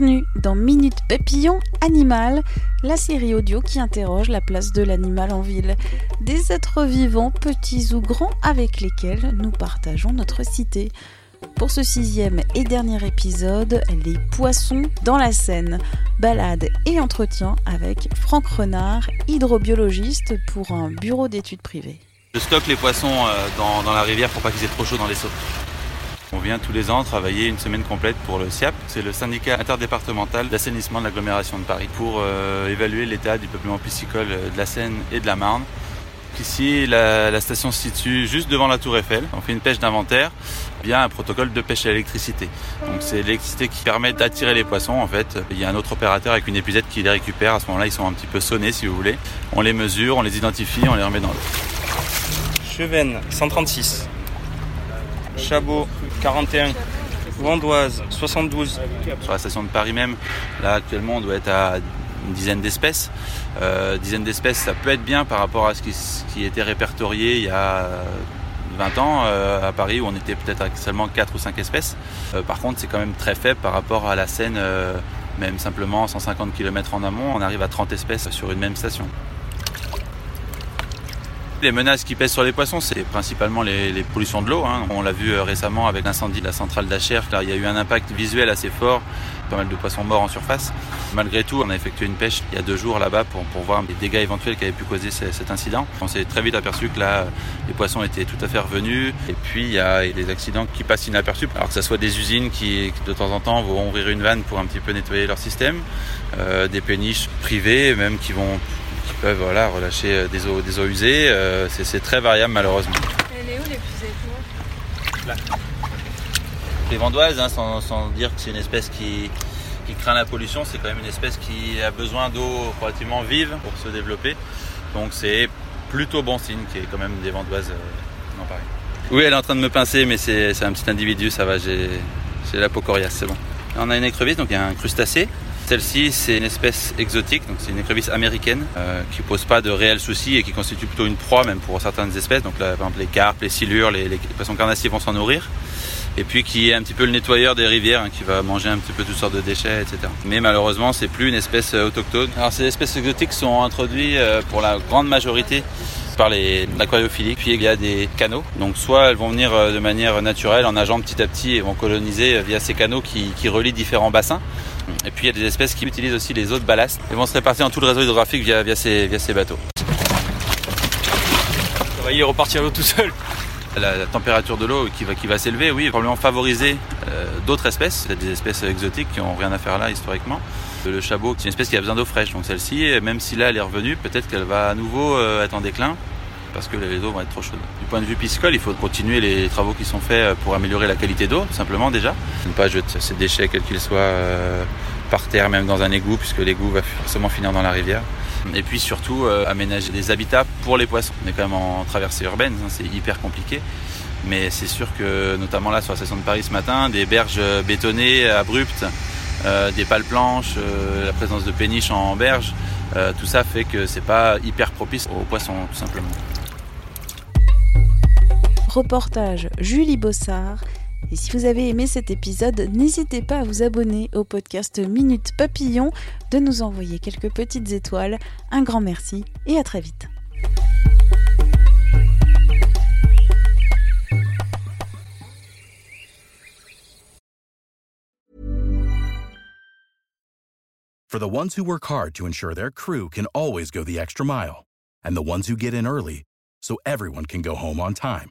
Bienvenue dans Minute Papillon Animal, la série audio qui interroge la place de l'animal en ville. Des êtres vivants, petits ou grands, avec lesquels nous partageons notre cité. Pour ce sixième et dernier épisode, les poissons dans la Seine. Balade et entretien avec Franck Renard, hydrobiologiste pour un bureau d'études privées. Je stocke les poissons euh, dans, la rivière pour pas qu'ils aient trop chaud dans les seaux. On vient tous les ans travailler une semaine complète pour le SIAP, c'est le syndicat interdépartemental d'assainissement de l'agglomération de Paris, pour euh, évaluer l'état du peuplement piscicole de la Seine et de la Marne. Ici, la, station se situe juste devant la tour Eiffel. On fait une pêche d'inventaire via un protocole de pêche à l'électricité. C'est l'électricité qui permet d'attirer les poissons. En fait, il y a un autre opérateur avec une épuisette qui les récupère. À ce moment-là, ils sont un petit peu sonnés, si vous voulez. On les mesure, on les identifie, on les remet dans l'eau. Chevennes, 136. Chabot, 41. Vandoise, 72. Sur la station de Paris même, là actuellement on doit être à une dizaine d'espèces. Euh, dizaine d'espèces, ça peut être bien par rapport à ce qui, était répertorié il y a 20 ans euh, à Paris où on était peut-être seulement 4 ou 5 espèces. Euh, par contre, c'est quand même très faible par rapport à la Seine, euh, même simplement 150 km en amont, on arrive à 30 espèces sur une même station. Les menaces qui pèsent sur les poissons, c'est principalement les, pollutions de l'eau. Hein. On l'a vu récemment avec l'incendie de la centrale d'Acher. Là, il y a eu un impact visuel assez fort, pas mal de poissons morts en surface. Malgré tout, on a effectué une pêche il y a deux jours là-bas pour, pour, voir les dégâts éventuels qui avaient pu causer cet incident. On s'est très vite aperçu que là, les poissons étaient tout à fait revenus. Et puis, il y a des accidents qui passent inaperçus. Alors que ce soit des usines qui, de temps en temps, vont ouvrir une vanne pour un petit peu nettoyer leur système, euh, des péniches privées même qui vont peuvent voilà, relâcher des eaux, des eaux usées. Euh, c'est très variable malheureusement. Elle est où l'épuisette Là. Les vandoises, hein, sans, sans, dire que c'est une espèce qui, qui craint la pollution, c'est quand même une espèce qui a besoin d'eau relativement vive pour se développer. Donc c'est plutôt bon signe qu'il y ait quand même des vandoises euh, dans Paris. Oui, elle est en train de me pincer, mais c'est un petit individu, ça va, j'ai la peau coriace, c'est bon. On a une écrevisse, donc il y a un crustacé, celle-ci, c'est une espèce exotique, donc c'est une écrevisse américaine euh, qui pose pas de réels soucis et qui constitue plutôt une proie même pour certaines espèces. Donc par exemple les carpes, les silures, les, les poissons carnassiers vont s'en nourrir. Et puis qui est un petit peu le nettoyeur des rivières, hein, qui va manger un petit peu toutes sortes de déchets, etc. Mais malheureusement, c'est plus une espèce autochtone. Alors ces espèces exotiques sont introduites euh, pour la grande majorité par l'aquariophilie. Puis il y a des canaux. Donc soit elles vont venir de manière naturelle en nageant petit à petit et vont coloniser via ces canaux qui relient différents bassins. Et puis il y a des espèces qui utilisent aussi les eaux de ballast et vont se répartir dans tout le réseau hydrographique via, via, ces, via ces bateaux. Ça va y repartir l'eau tout seul. La, la, température de l'eau qui va, qui va s'élever, oui, probablement favoriser euh, d'autres espèces, des espèces exotiques qui n'ont rien à faire là historiquement. Le chabot, c'est une espèce qui a besoin d'eau fraîche, donc celle-ci, même si là elle est revenue, peut-être qu'elle va à nouveau euh, être en déclin parce que les eaux vont être trop chaudes. Du point de vue piscicole, il faut continuer les travaux qui sont faits pour améliorer la qualité d'eau, tout simplement déjà. Ne pas jeter ces déchets, quels qu'ils soient, euh, par terre, même dans un égout, puisque l'égout va forcément finir dans la rivière. Et puis surtout, euh, aménager des habitats pour les poissons. On est quand même en traversée urbaine, hein, c'est hyper compliqué. Mais c'est sûr que, notamment là, sur la station de Paris ce matin, des berges bétonnées, abruptes, euh, des pales planches, euh, la présence de péniches en berge, tout ça fait que c'est pas hyper propice aux poissons, tout simplement. Reportage Julie Bossard. Et si vous avez aimé cet épisode, n'hésitez pas à vous abonner au podcast Minute Papillon, de nous envoyer quelques petites étoiles. Un grand merci et à très vite. For the ones who work hard to ensure their crew can always go the extra mile, and the ones who get in early so everyone can go home on time,